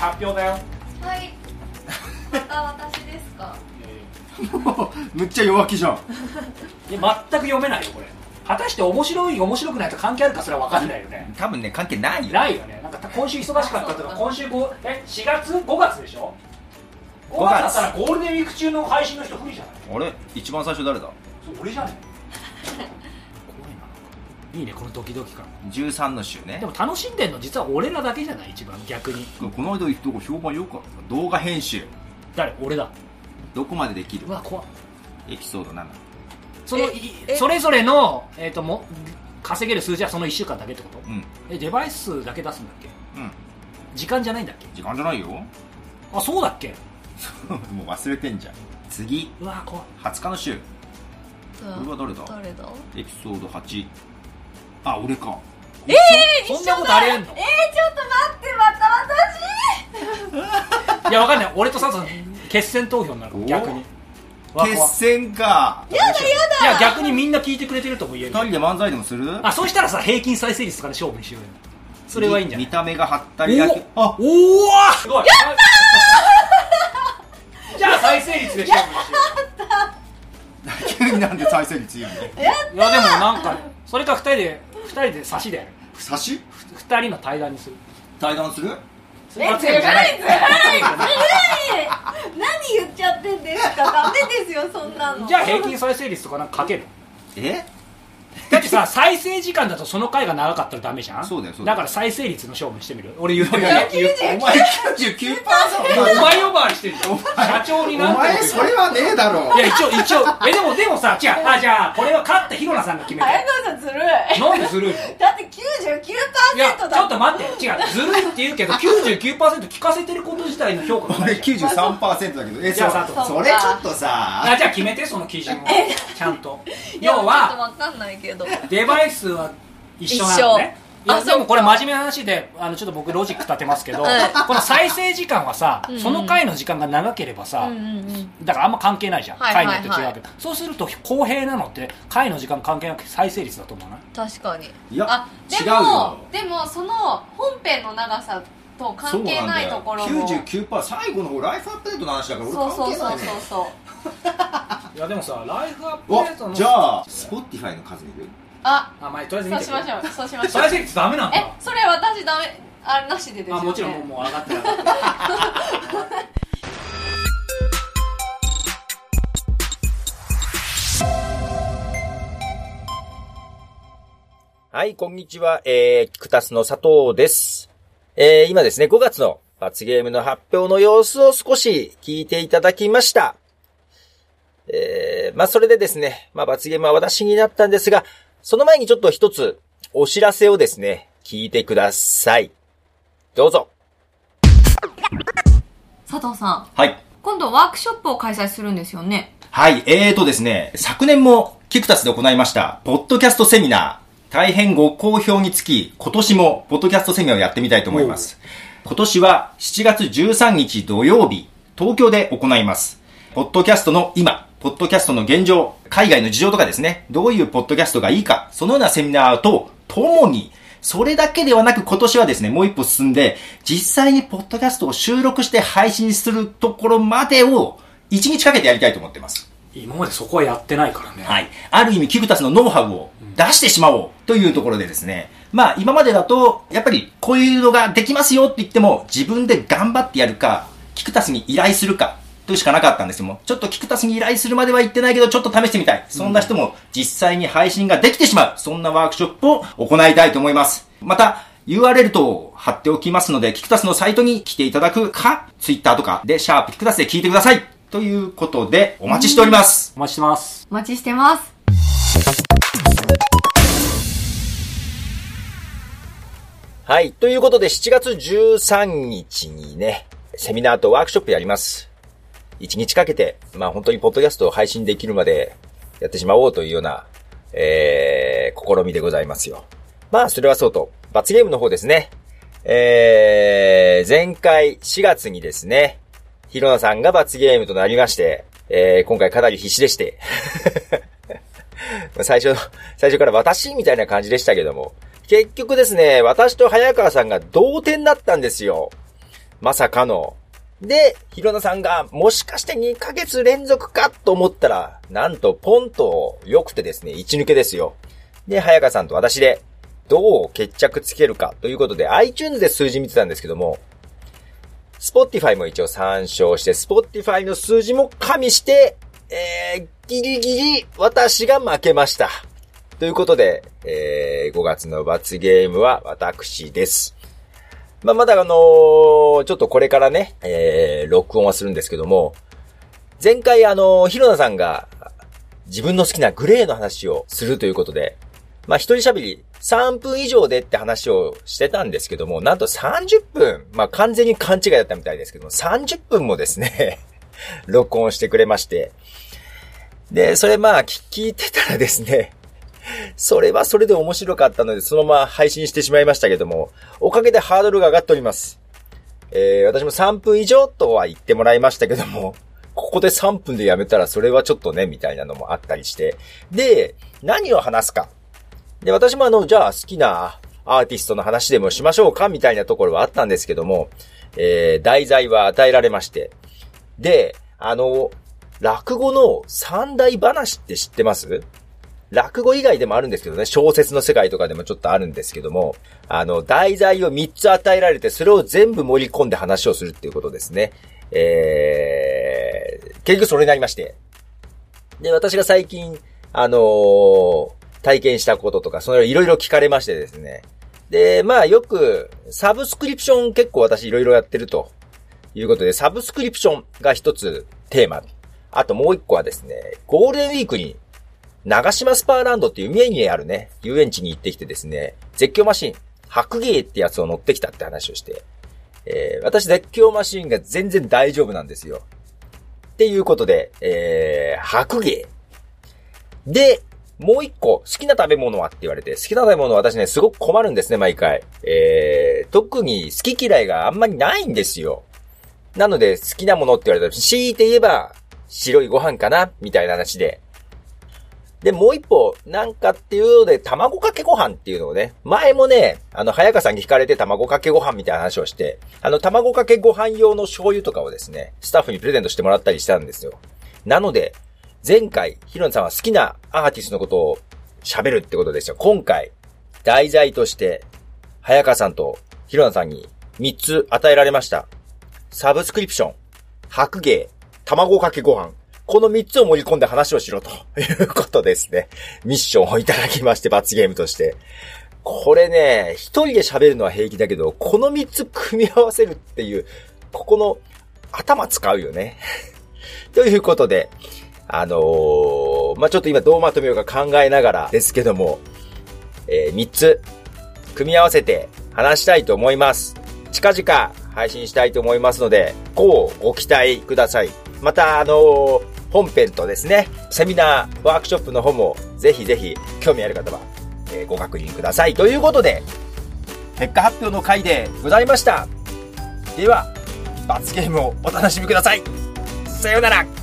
発表だよ。はい。また私ですか？むっちゃ弱気じゃん。いや全く読めないよこれ。果たして面白い面白くないと関係あるかそれは分かんないよね。多分ね関係ないよ。ないよね。なんか今週忙しかったとか今週ごえ4月？5月でしょ？5 5月月だったらゴールデンウィーク中の配信の人不利じゃない？あれ？一番最初誰だ？それ俺じゃね？いいねこのドキドキ感13の週ね。でも楽しんでんの実は俺らだけじゃない一番逆に。この間言ったとこ評判良かった。動画編集。誰？俺だ。どこまでできる？うわ怖っ。エピソード7そのええ。それぞれの、えー、とも稼げる数字はその1週間だけってこと？うん。えデバイス数だけ出すんだっけ？うん。時間じゃないんだっけ？時間じゃないよ。あそうだっけ？もう忘れてんじゃん。次。うわ怖っ。20日の週。これは誰だ？誰だ？エピソード8あ俺か。えそそんなことありえんの？えー、ちょっと待ってまた私。いやわかんない。俺とサトさん決戦投票になる逆に。決戦か。いや逆にみんな聞いてくれてるとも言える二人で漫才でもする？あそうしたらさ平均再生率とかで勝負にしようよ。それはいいんじゃない？見た目がはったりだけ。おあおおすごい。やったー！じゃあ再生率で勝負にしよ急になんで再生率言うの？ういやでもなんかそれか二人で二人で差しで。やる差し？二人の対談にする。対談する？え罰ゲームじゃない罰ゲームじゃない。何言っちゃってんですか？ダメですよそんなの。じゃあ平均再生率とかなんかかける。え？さ再生時間だとその回が長かったらダメじゃん？そうだよそうだよ。から再生率の勝負にしてみる？俺言うお前99%お前呼ばわりしてるじゃん。社長になおってる。前それはねえだろ。いや一応一応。えでもでもさ違う。あじゃあこれは勝ったヒロナさんが決めて。早川さんずるい。なんでずるいの？だって99%いやだちょっと待って違う。ずるいって言うけど99%聞かせてること自体の評価がな俺いじゃん93%だけどえじゃあそそれちょっとさ。あじゃあ決めてその基準を。ちゃんと。要いやちょっとはわかんないけど。デバイスは一緒なのねいやでもこれ真面目な話であのちょっと僕ロジック立てますけど、はい。この再生時間はさ、その回の時間が長ければさ、うんうんうん。だからあんま関係ないじゃん、はいはいはい。回によって違うけど。そうすると公平なのって回の時間関係なく再生率だと思うな確かに。いやあで違うもよ。でもその本編の長さと関係ないところも。そうなんだよ。99%最後の方ライフアップデートの話だから俺そうそうそう関係ないね。そうそういやでもさライフアップおデートのじゃあ Spotify の数見る？あ。あまあとりあえず見てそうしましょう。そうしましょう。再生率ダメなんだえそれ私ダメあれなしでですよね。あもちろんもうもう上がってる。上がってるはい、こんにちは。えー、キクタスの佐藤です。えー、今ですね、5月の罰ゲームの発表の様子を少し聞いていただきました。えー、まあ、それでですね、まあ、罰ゲームは私になったんですが、その前にちょっと一つお知らせをですね、聞いてください。どうぞ。佐藤さんはい今度ワークショップを開催するんですよねはい、えーとですね、昨年もキクタスで行いました、ポッドキャストセミナー、大変ご好評につき、今年もポッドキャストセミナーをやってみたいと思います。今年は7月13日土曜日、東京で行います。ポッドキャストの今、ポッドキャストの現状、海外の事情とかですね、どういうポッドキャストがいいか、そのようなセミナーとともに、それだけではなく今年はですね、もう一歩進んで、実際にポッドキャストを収録して配信するところまでを1日かけてやりたいと思ってます。今までそこはやってないからね、はい。ある意味、キクタスのノウハウを出してしまおうというところでですね。まあ、今までだと、やっぱりこういうのができますよって言っても、自分で頑張ってやるか、キクタスに依頼するか、というしかなかったんですけども、ちょっとキクタスに依頼するまでは言ってないけど、ちょっと試してみたい。そんな人も実際に配信ができてしまう。そんなワークショップを行いたいと思います。また、URL 等を貼っておきますので、キクタスのサイトに来ていただくか、Twitter とかで、シャープキクタスで聞いてください。ということで、お待ちしております。お待ちしてますお待ちしてますはい。ということで、7月13日にね、セミナーとワークショップやります。1日かけて、まあ本当にポッドキャストを配信できるまでやってしまおうというような、えー、試みでございますよ。まあ、それはそうと、罰ゲームの方ですね。えー、前回4月にですね、ヒロナさんが罰ゲームとなりまして、えー、今回かなり必死でして、最初の、最初から私みたいな感じでしたけども、結局ですね、私と早川さんが同点だったんですよ。まさかの。で、ひろなさんが、もしかして2ヶ月連続かと思ったら、なんとポンと良くてですね、一抜けですよ。で、早川さんと私で、どう決着つけるかということで、iTunes で数字見てたんですけども、Spotify も一応参照して、Spotify の数字も加味して、えー、ギリギリ私が負けました。ということで、えー、5月の罰ゲームは私です。まあ、まだあのー、ちょっとこれからね、えー、録音はするんですけども、前回あのー、ひろなさんが自分の好きなグレーの話をするということで、まあ、一人喋り3分以上でって話をしてたんですけども、なんと30分、まあ、完全に勘違いだったみたいですけども、30分もですね 録音してくれまして。で、それまあ、聞いてたらですね、それはそれで面白かったので、そのまま配信してしまいましたけども、おかげでハードルが上がっております。えー、私も3分以上とは言ってもらいましたけども、ここで3分でやめたらそれはちょっとね、みたいなのもあったりして。で、何を話すか。で、私もあの、じゃあ好きなアーティストの話でもしましょうかみたいなところはあったんですけども、えー、題材は与えられまして。で、あの、落語の三大話って知ってます？落語以外でもあるんですけどね、小説の世界とかでもちょっとあるんですけども、あの、題材を3つ与えられて、それを全部盛り込んで話をするっていうことですね。えー、結局それになりまして。で、私が最近、あのー、体験したこととか、そのいろいろ聞かれましてですね。で、まあよく、サブスクリプション結構私いろいろやってるということで、サブスクリプションが一つテーマ。あともう一個はですね、ゴールデンウィークに長島スパーランドっていう三重にあるね、遊園地に行ってきてですね、絶叫マシン、白芸ってやつを乗ってきたって話をして、えー、私絶叫マシンが全然大丈夫なんですよ。っていうことで、えー、白芸。で、もう一個、好きな食べ物はって言われて、好きな食べ物は私ね、すごく困るんですね、毎回。えー、特に好き嫌いがあんまりないんですよ。なので、好きなものって言われたら、強いて言えば、白いご飯かなみたいな話で。で、もう一歩、なんかっていうので、卵かけご飯っていうのをね、前もね、あの、早川さんに聞かれて卵かけご飯みたいな話をして、あの、卵かけご飯用の醤油とかをですね、スタッフにプレゼントしてもらったりしたんですよ。なので、前回、ヒロンさんは好きなアーティストのことを喋るってことですよ。今回、題材として、早川さんとヒロンさんに3つ与えられました。サブスクリプション、白芸、卵かけご飯、この3つを盛り込んで話をしろと いうことですね。ミッションをいただきまして、罰ゲームとして。これね、一人で喋るのは平気だけど、この3つ組み合わせるっていう、ここの頭使うよね。ということで、あのー、まあ、ちょっと今どうまとめようか考えながらですけども、えー、3つ、組み合わせて話したいと思います。近々配信したいと思いますので、こうご期待ください。また、あのー、本編とですね、セミナー、ワークショップの方も、ぜひぜひ、興味ある方は、えー、ご確認ください。ということで、結果発表の回でございました。では、罰ゲームをお楽しみください。さようなら